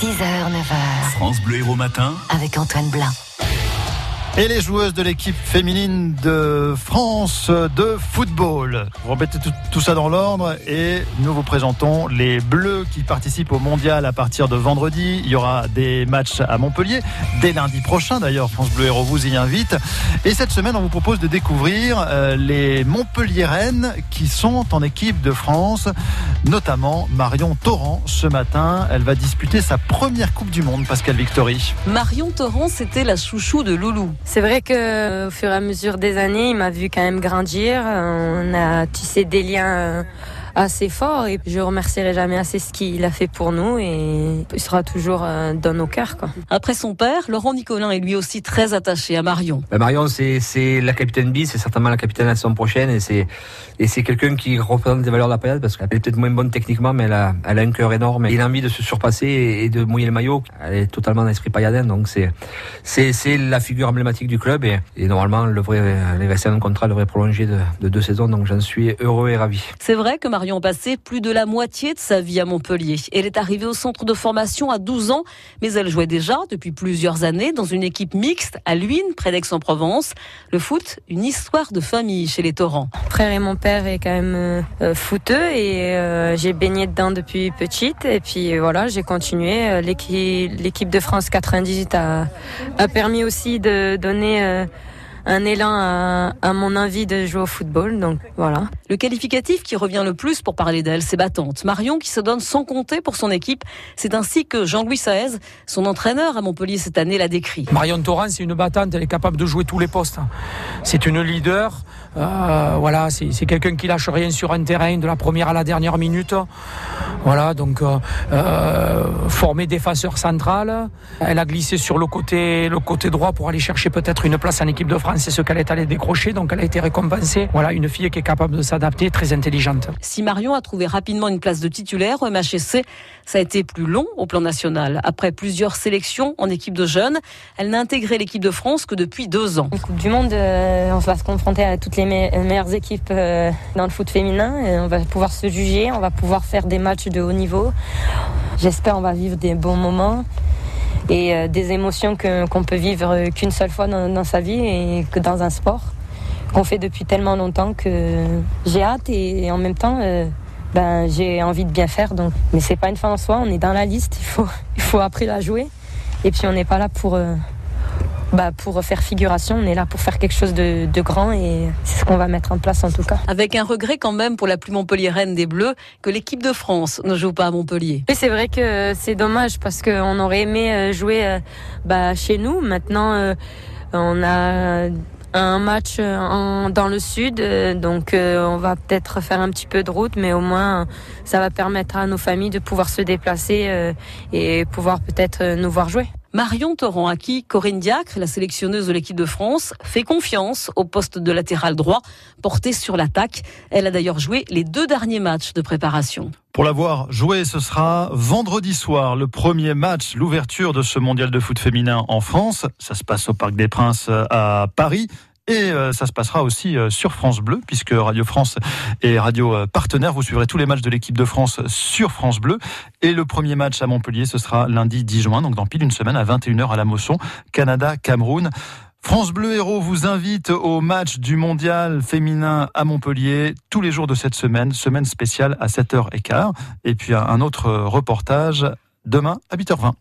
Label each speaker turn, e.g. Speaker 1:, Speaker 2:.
Speaker 1: 6h, 9h.
Speaker 2: France Bleu Héros Matin.
Speaker 1: Avec Antoine Blanc.
Speaker 3: Et les joueuses de l'équipe féminine de France de football. Vous remettez tout, ça dans l'ordre et nous vous présentons les Bleus qui participent au mondial à partir de vendredi. Il y aura des matchs à Montpellier dès lundi prochain. D'ailleurs, France Bleu Héros vous y invite. Et cette semaine, on vous propose de découvrir euh, les Montpelliéraines qui sont en équipe de France, notamment Marion Torrent ce matin. Elle va disputer sa première Coupe du Monde, Pascal Victory.
Speaker 4: Marion Torrent, c'était la chouchou de Loulou.
Speaker 5: C'est vrai que au fur et à mesure des années, il m'a vu quand même grandir. On a tissé des liens euh, assez forts et je remercierai jamais assez ce qu'il a fait pour nous et il sera toujours euh, dans nos cœurs. Quoi.
Speaker 4: Après son père, Laurent Nicolin est lui aussi très attaché à Marion.
Speaker 6: Ben Marion, c'est c'est la capitaine B, c'est certainement la capitaine la saison prochaine et c'est et c'est quelqu'un qui représente des valeurs de la période parce qu'elle est peut-être moins bonne techniquement, mais elle a, elle a un cœur énorme et l'envie de se surpasser et, de mouiller le maillot. Elle est totalement d'esprit pailladin, donc c'est c'est c'est la figure emblématique du club et, et normalement le vrai les restes d'un contrat devrait prolonger de, de deux saisons, donc j'en suis heureux et ravi.
Speaker 4: C'est vrai que Marion a passé plus de la moitié de sa vie à Montpellier. Elle est arrivée au centre de formation à 12 ans, mais elle jouait déjà depuis plusieurs années dans une équipe mixte à Luynes, près d'Aix-en-Provence. Le foot, une histoire de famille chez les Torrents.
Speaker 5: Mon frère et mon père est quand même euh, et euh, j'ai baigné dedans depuis petite et puis euh, voilà, j'ai continué. Euh, L'équipe de France 98 a, a permis aussi de donner un élan à, à mon envie de jouer au football. Donc voilà.
Speaker 4: Le qualificatif qui revient le plus pour parler d'elle, c'est battante. Marion qui se donne sans compter pour son équipe. C'est ainsi que Jean-Louis Saez, son entraîneur à Montpellier cette année, l'a décrit.
Speaker 7: Marion Torrent, c'est une battante, elle est capable de jouer tous les postes. C'est une leader, euh, voilà, c'est c'est quelqu'un qui lâche rien sur un terrain de la première à la dernière minute. Voilà, donc euh, euh, formée défenseur central, elle a glissé sur le côté, le côté droit pour aller chercher peut-être une place en équipe de France. C'est ce qu'elle est allée décrocher, donc elle a été récompensée. Voilà, une fille qui est capable de s'adapter, très intelligente.
Speaker 4: Si Marion a trouvé rapidement une place de titulaire au MHSC, ça a été plus long au plan national. Après plusieurs sélections en équipe de jeunes, elle n'a intégré l'équipe de France que depuis deux ans.
Speaker 5: Une Coupe du Monde, euh, on va se confronter à toutes les me- meilleures équipes euh, dans le foot féminin. Et on va pouvoir se juger, on va pouvoir faire des matchs de haut niveau. J'espère on va vivre des bons moments et euh, des émotions qu'on peut vivre euh, qu'une seule fois dans, sa vie et que dans un sport qu'on fait depuis tellement longtemps que j'ai hâte et, en même temps euh, ben, j'ai envie de bien faire. Donc, mais c'est pas une fin en soi, on est dans la liste, il faut, il faut jouer. Et puis on n'est pas là pour, bah, pour faire figuration, on est là pour faire quelque chose de, de grand et c'est ce qu'on va mettre en place en tout cas.
Speaker 4: Avec un regret quand même pour la plus montpelliéraine des Bleus que l'équipe de France ne joue pas à Montpellier.
Speaker 5: Oui, c'est vrai que c'est dommage parce qu'on aurait aimé euh, jouer euh, bah, chez nous. Maintenant, euh, on a un match en- dans le sud, donc euh, on va peut-être faire un petit peu de route, mais au moins ça va permettre à nos familles de pouvoir se déplacer euh, et pouvoir peut-être nous voir jouer.
Speaker 4: Marion Torrent, à qui Corinne Diacre, la sélectionneuse de l'équipe de France, fait confiance au poste de latéral droit porté sur l'attaque. Elle a d'ailleurs joué les deux derniers matchs de préparation.
Speaker 3: Pour l'avoir joué, ce sera vendredi soir, le premier match, l'ouverture de ce mondial de foot féminin en France. Ça se passe au Parc des Princes euh, à Paris. Et euh, ça se passera aussi euh, sur France Bleu, puisque Radio France est radio euh, partenaire. Vous suivrez tous les matchs de l'équipe de France sur France Bleu. Et le premier match à Montpellier, ce sera lundi 10 juin, donc dans pile une semaine à 21h à la Mosson, Canada-Cameroun. France Bleu Héros vous invite au match du mondial féminin à Montpellier tous les jours de cette semaine, semaine spéciale à 7h15. Et puis un autre reportage demain à 8h20.